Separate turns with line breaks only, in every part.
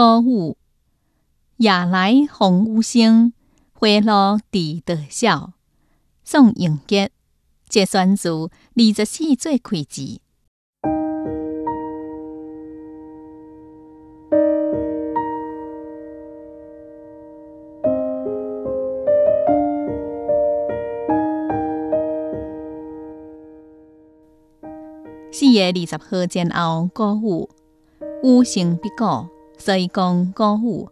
歌舞，夜来风雨声，花落知多少。宋永杰，节选自二十四岁开字。四月二十号前后，歌舞有成必果，所以讲歌舞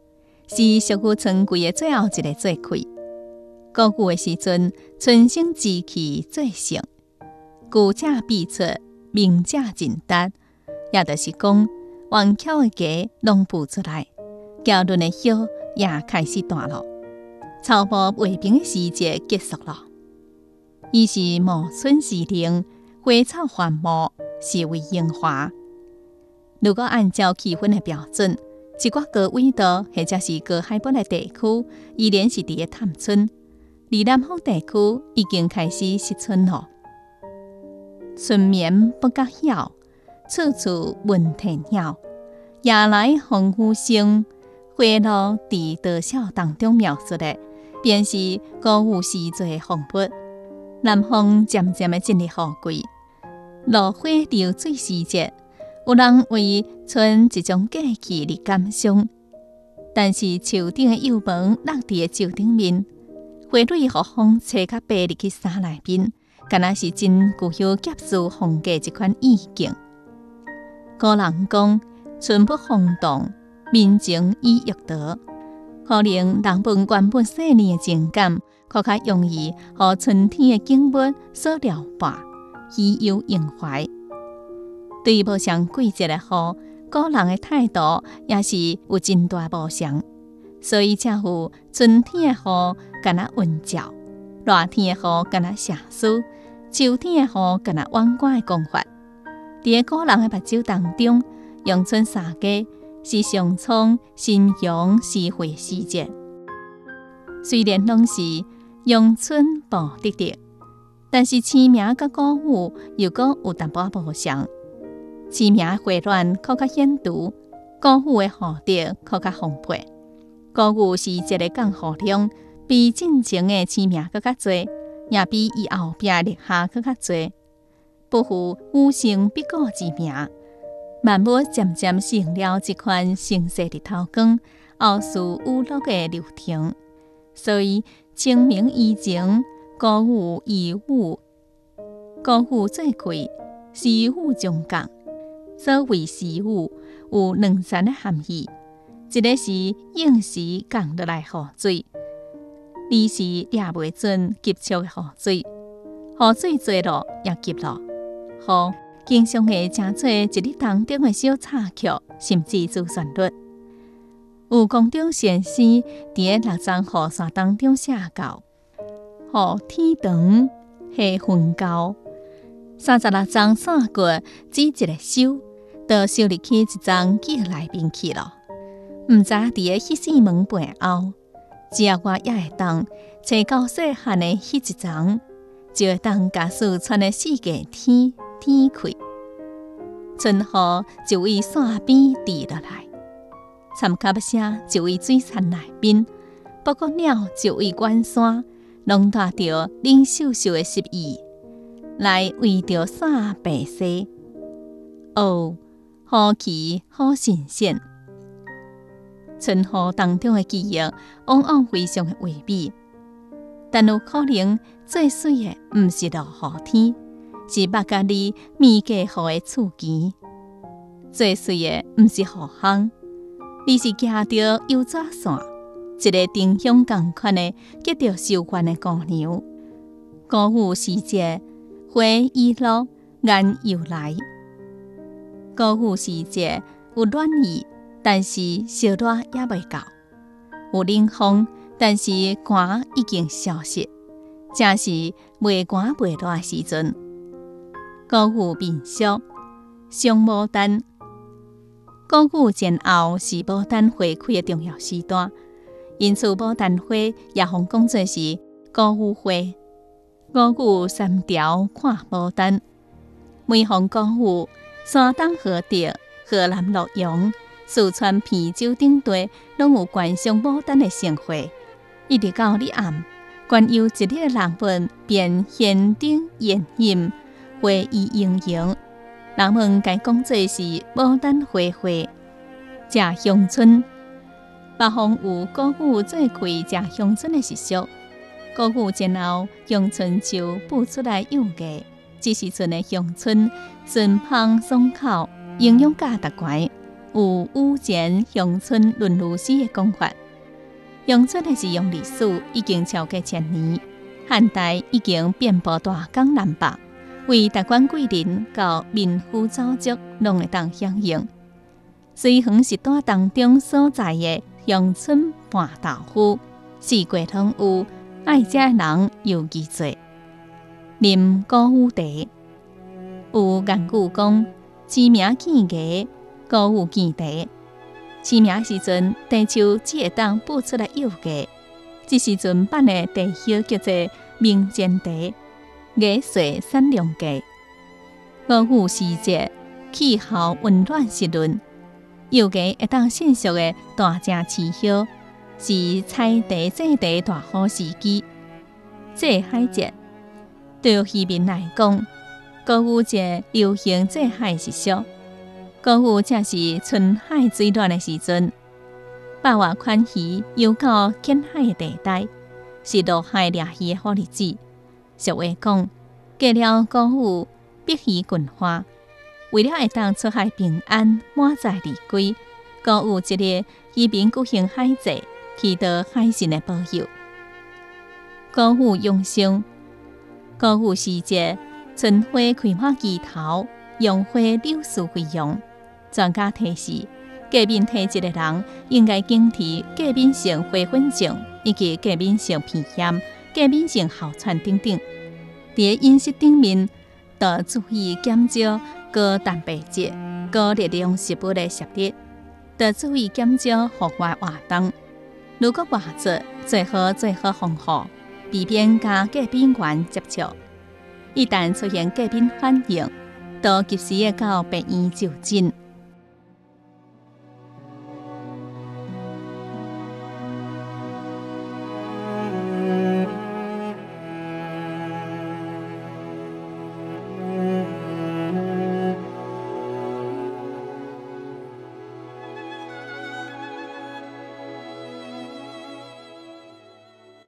是俗语春季的最后一个节气。歌舞的时阵，春生之气最盛，古者必出，名者尽达，也就是讲，弯巧的鸡拢孵出来，交轮的叶也开始断了，草木未平的时节结束了。伊是暮春时令，花草繁茂。是为樱花。如果按照气温的标准，一寡高纬度或者是高海拔的地区，依然是伫咧探春；而南方地区已经开始失春了。春眠不觉晓，处处闻啼鸟。夜来风雨声，花落知多少。当中描述的，便是歌舞时节的风物。南方渐渐的进入雨季。落花流水时节，有人为春一种过期而感伤。但是树顶的幼萌落伫的树顶面，花蕊和风吹甲爬入去山内面，敢若是真具有结束风格一款意境。古人讲：“春不风动，民情已欲得。”可能人本原本细腻的情感，更较容易和春天的景物所撩拨。喜忧萦怀，对无相季节的雨，个人的态度也是有真大无相。所以才有春天的雨敢若温照，热天的雨敢若下暑，秋天的雨敢若弯瓜的讲法。伫个人的目睭当中，阳春三季是上苍新阳施惠时节。虽然拢是阳春报得得。但是清明甲谷雨又阁有淡薄仔无相，清明花乱较较显著，高富的雨滴较较丰沛。歌舞是一个降雨量比进前的清明更较多，也比伊后壁立夏更较多。不负武圣必果之名，万物渐渐成了这款盛世的头光、后世雨落的流程，所以清明以前。高富以舞，歌舞最贵，诗舞中降。所谓诗舞有两层的含义：一个是应时降落来雨水，二是抓袂准急促的雨水。雨水侪了也急了，雨经常会成做一日当中的小插曲，甚至主旋律。有公中先生伫六张雨伞当中写到。雨天长，下昏高，三十六张伞过，只一个手，都收入去一张记内面去了。毋知伫个迄扇门背后，只要我也会当找到细汉的迄一张，就会当假使穿的四界天天开，春雨就为山边滴落来，参卡不声就为水田内边，不过鸟就为关山。拢带着冷飕飕的诗意，来为着山白色。哦，好奇好新鲜。春雨当中的记忆，往往非常的唯美，但有可能最水的毋是落雨天，是目家里面家雨的厝前；最水的毋是雨巷，而是夹着油纸伞。一个丁香共款的结着愁怨的姑娘，歌舞时节，花已落，雁又来。歌舞时节有暖意，但是小热也未够；有冷风，但是寒已经消失，正是未寒未热时阵。歌舞民俗，上牡丹。歌舞前后是牡丹花开的重要时段。因此，牡丹花也红讲作是歌舞花。歌舞三条看牡丹，每逢歌舞，山东菏泽、河南洛阳，四川啤酒等地拢有观赏牡丹的盛会，一直到日暗，观游一日的人们便现顶宴饮，花意盈盈。人们该讲做是牡丹花会，食乡村。北方有歌舞做开食乡村的习俗，歌舞前后，乡村就步出来游艺。这时阵的乡村，顺芳爽口，营养价值高。有五前乡村论儒史的讲法，乡村的使用历史已经超过千年，汉代已经遍布大江南北，为达官贵人到民夫早族拢会当享用。随恒时代当中所在的乡村拌豆腐，四季通有，爱食的人尤其多。啉歌舞茶，有言句讲，知名见艺。歌舞见茶，清明时阵，地球只会当步出来游街。这时阵办的茶休叫做明前茶，月岁三两价。歌舞时节，气候温暖湿润，游街会当迅速的大正气候，是采茶制茶大好时机。这海节对渔民来讲，歌舞节流行这海习俗。歌舞正是春海最暖的时阵，八月款鱼游到近海的地带，是落海掠鱼的好日子。俗话讲，过了歌舞，必鱼群花。为了会当出海平安、满载而归，歌舞节日，渔民举行海祭，祈得海神的保佑。歌舞用上，歌舞时节，春花开满枝头，杨花柳树飞扬。专家提示：过敏体质的人应该警惕过敏性花粉症以及过敏性皮炎、过敏性哮喘等等。伫饮食顶面，要注意减少高蛋白质、高热量食物的摄入，要注意减少户外活动。如果外出，最好最好防护，避免甲过敏源接触。一旦出现过敏反应，都及时的到病院就诊。